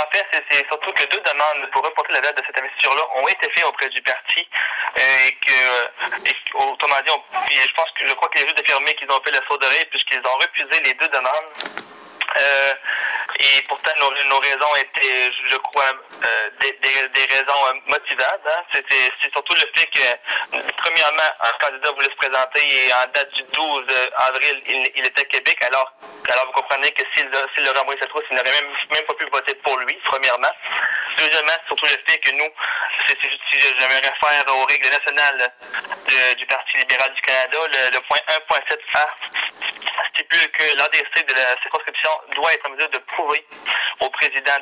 en fait, c'est surtout que deux demandes pour reporter la date de cette investiture-là ont été faites auprès du parti euh, et que, autrement dit, je pense que je crois qu'il est juste affirmé qu'ils ont fait le saut puisqu'ils ont refusé les deux demandes. Euh, et pourtant, nos, raisons étaient, je crois, euh, des, des, raisons euh, motivables. Hein. C'était surtout le fait que, premièrement, un candidat voulait se présenter et en date du 12 avril, il, il était à Québec. Alors, alors vous comprenez que s'il s'il aurait envoyé cette route, il n'aurait même, même pas pu voter pour lui, premièrement. Deuxièmement, surtout le fait que nous, si j'aimerais faire aux règles nationales du Parti libéral du Canada, le, le point 1.7a stipule que l'ADC de la circonscription doit être en mesure de prouver aux présidents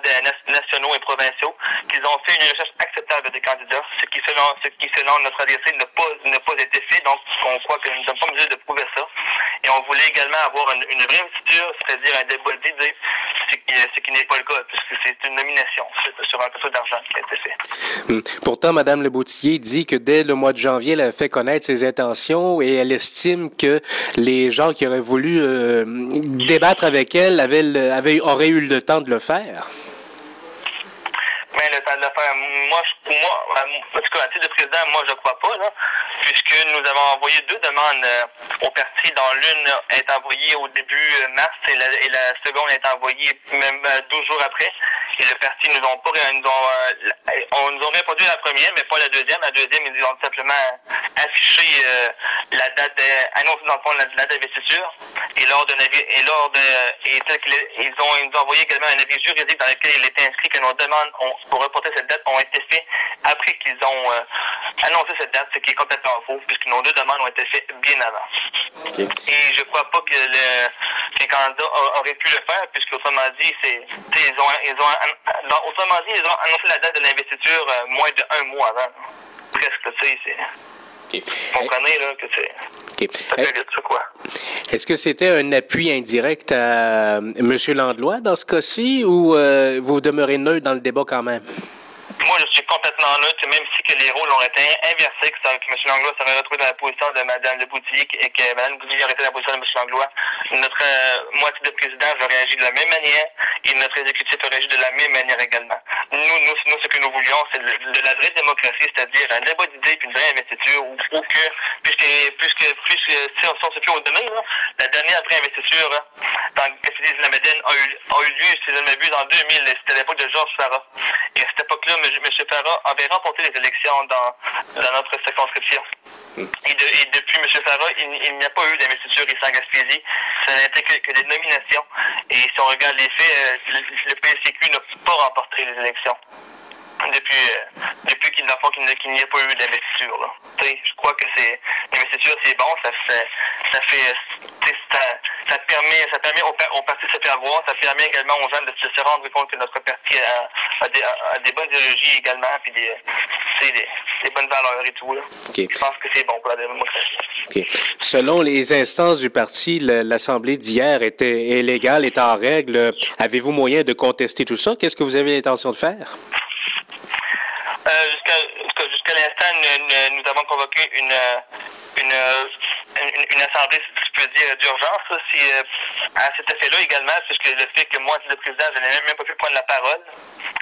nationaux et provinciaux qu'ils ont fait une recherche acceptable des candidats, ce qui, selon, ce qui, selon notre ADC, n'a pas, pas été fait. Donc, on croit que nous ne sommes pas en mesure de prouver ça. Et on voulait également avoir une, une vraie c'est-à-dire un débat d'idées, ce qui, ce qui n'est pas le cas, puisque c'est une nomination sur un peu d'argent qui a été fait. Hum. Pourtant, Mme Leboutillier dit que dès le mois de janvier, elle a fait connaître ses intentions et elle estime que les gens qui auraient voulu euh, débattre avec elle avaient, avaient, auraient eu le temps de le faire. Mais le temps de le faire, moi, en tout cas, titre de président, moi, je crois pas, là, puisque nous avons envoyé deux demandes euh, au parti, dont l'une est envoyée au début mars et la, et la seconde est envoyée même 12 jours après. Et le parti nous ont pas nous ont, euh, on nous ont répondu la première, mais pas la deuxième. La deuxième, ils ont simplement affiché euh, la date annoncé dans le fond la date d'investiture. Et lors de et lors de et ils ont ils nous ont envoyé également un avis juridique dans lequel il était inscrit que nos demandes ont, pour reporter cette date ont été faites après qu'ils ont euh, annoncé cette date, ce qui est complètement faux, puisque nos deux demandes ont été faites bien avant. Okay. Et je crois pas que le, les candidats auraient pu le faire, puisque autrement dit, c'est ils ont ils ont donc, autrement dit, ils ont annoncé la date de l'investiture euh, moins d'un mois avant. Presque, tu sais, c'est. Okay. Vous comprenez, là, que c'est. Okay. Est-ce que c'était un appui indirect à M. Landlois dans ce cas-ci ou euh, vous demeurez neutre dans le débat quand même? Moi, je suis complètement neutre, même si que les rôles ont été inversés, que, M. Langlois serait retrouvé dans la position de Mme Leboutillier et que Mme Leboutillier aurait été dans la position de M. Langlois. Notre euh, moitié de président va réagir de la même manière et notre exécutif va réagir de la même manière également. Nous, nous, nous ce que nous voulions, c'est de, de, la vraie démocratie, c'est-à-dire un débat d'idées puis une vraie investiture, ou que, puisque, puisque, puisque si on, si on se fie au demain, là, la dernière vraie investiture dans le de la a eu, a eu lieu, si je ne m'abuse, en 2000, c'était l'époque de Georges Farah. Et à cette époque-là, M. Farah avait remporté les élections dans, dans notre circonscription. Et, de, et, depuis M. Farah, il, n'y a pas eu d'investiture ici en Gaspésie. Ça été que, que, des nominations. Et si on regarde les faits, le, le PSCQ n'a pas remporté les élections depuis euh, depuis qu'il n'y a pas eu d'investiture. Je crois que c'est l'investiture c'est bon, ça ça fait ça, ça permet ça permet aux partis de se faire voir, ça permet également aux gens de se, se rendre compte que notre parti a, a, des, a des, bonnes idéologies également, puis des, des, des, bonnes valeurs et tout. Là. Okay. Je pense que c'est bon pour la démocratie. Okay. Selon les instances du parti, l'Assemblée d'hier était illégale, était en règle. Avez-vous moyen de contester tout ça? Qu'est-ce que vous avez l'intention de faire? Euh, jusqu'à jusqu'à l'instant, nous, avons convoqué une, une, une, une assemblée, si je peux dire, d'urgence. Si, à cet effet-là également, puisque le fait que moi, le président, je n'ai même pas pu prendre la parole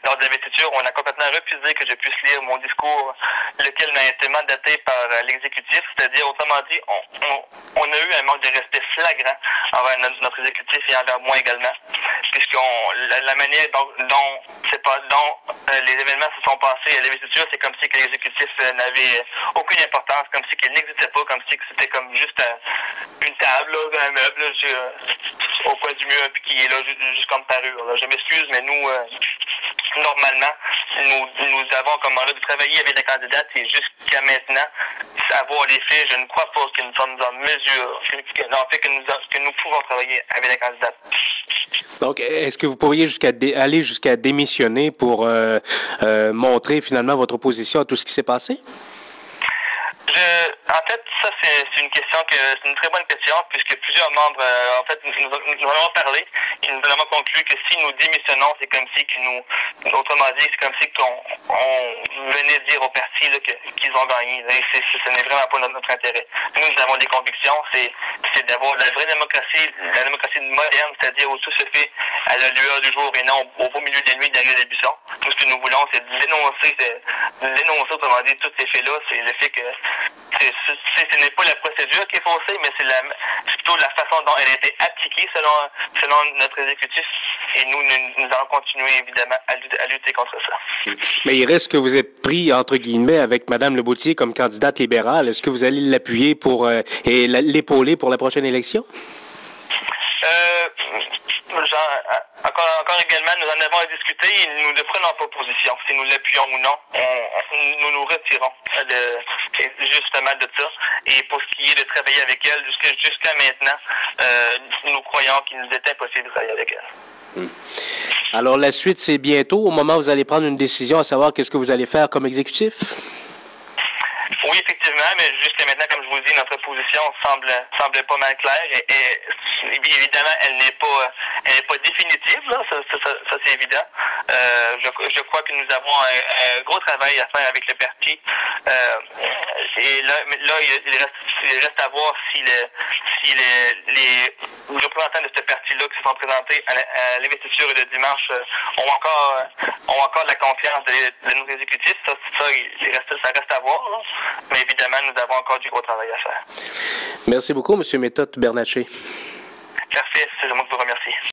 lors de l'investiture, on a complètement refusé que je puisse lire mon discours, lequel n'a été mandaté par l'exécutif. C'est-à-dire, autrement dit, on, on, a eu un manque de respect flagrant envers notre exécutif et envers moi également, puisqu'on la, la manière dont, dont, pas, dont euh, les événements se sont passés à l'investiture, c'est comme si que l'exécutif euh, n'avait aucune importance, comme si qu'il n'existait pas, comme si c'était comme juste euh, une table, là, un meuble là, au coin du mur, puis qui est là juste, juste comme parure. Je m'excuse, mais nous, normalement, nous, nous avons comme mandat de travailler avec la candidate et jusqu'à maintenant, savoir les faits, je ne crois pas que nous sommes en mesure, que, en fait, que nous, que nous pouvons travailler avec la candidate. Donc, est-ce que vous pourriez jusqu'à aller jusqu'à démissionner pour euh, euh, montrer finalement votre opposition à tout ce qui s'est passé? En fait, ça, c'est une question que c'est une très bonne question, puisque plusieurs membres, euh, en fait, nous, nous, avons parlé et nous avons conclu que si nous démissionnons, c'est comme si que nous, autrement dit, c'est comme si qu'on on venait dire au parti qu'ils ont gagné. Et ce n'est vraiment pas notre, intérêt. Nous, nous avons des convictions, c'est d'avoir la vraie démocratie, la démocratie moderne, c'est-à-dire où tout se fait à la lueur du jour et non au beau milieu de la nuit derrière les buissons. Tout ce que nous voulons, c'est dénoncer, dénoncer, autrement dit, tous ces faits-là. C'est le fait que ce n'est pas la procédure qui est faussée, mais c'est plutôt la façon dont elle a été appliquée selon, selon notre exécutif. Et nous, nous, allons continuer évidemment à lutter, contre ça. Mais il reste que vous êtes pris, entre guillemets, avec Mme Leboutier comme candidate libérale. Est-ce que vous allez l'appuyer pour euh, et l'épauler pour la prochaine élection? Euh, encore, encore, également, nous en avons à discuter et nous ne prenons pas position. Si nous l'appuyons ou non, nous nous retirons de, justement de ça. Et pour ce qui est de travailler avec elle, jusqu'à maintenant, euh, nous croyons qu'il nous est impossible de travailler avec elle. Hmm. Alors la suite, c'est bientôt, au moment où vous allez prendre une décision à savoir qu'est-ce que vous allez faire comme exécutif? Oui, effectivement, mais jusqu'à maintenant, comme je vous dis, notre position semble semble pas mal claire et, évidemment, elle n'est pas elle n'est pas définitive, là, ça, c'est évident. Euh, je, je, crois que nous avons un, gros travail à faire avec le parti. Euh, et là, il, reste, il reste à voir si, le, si les, représentants de ce parti-là qui se sont présentés à l'investiture de dimanche euh, ont encore ont encore la confiance de, de nos exécutifs. Ça, ça, il reste, ça reste à voir. Mais nous avons encore du gros travail à faire. Merci beaucoup, M. Méthode Bernatchez. Merci, c'est moi qui vous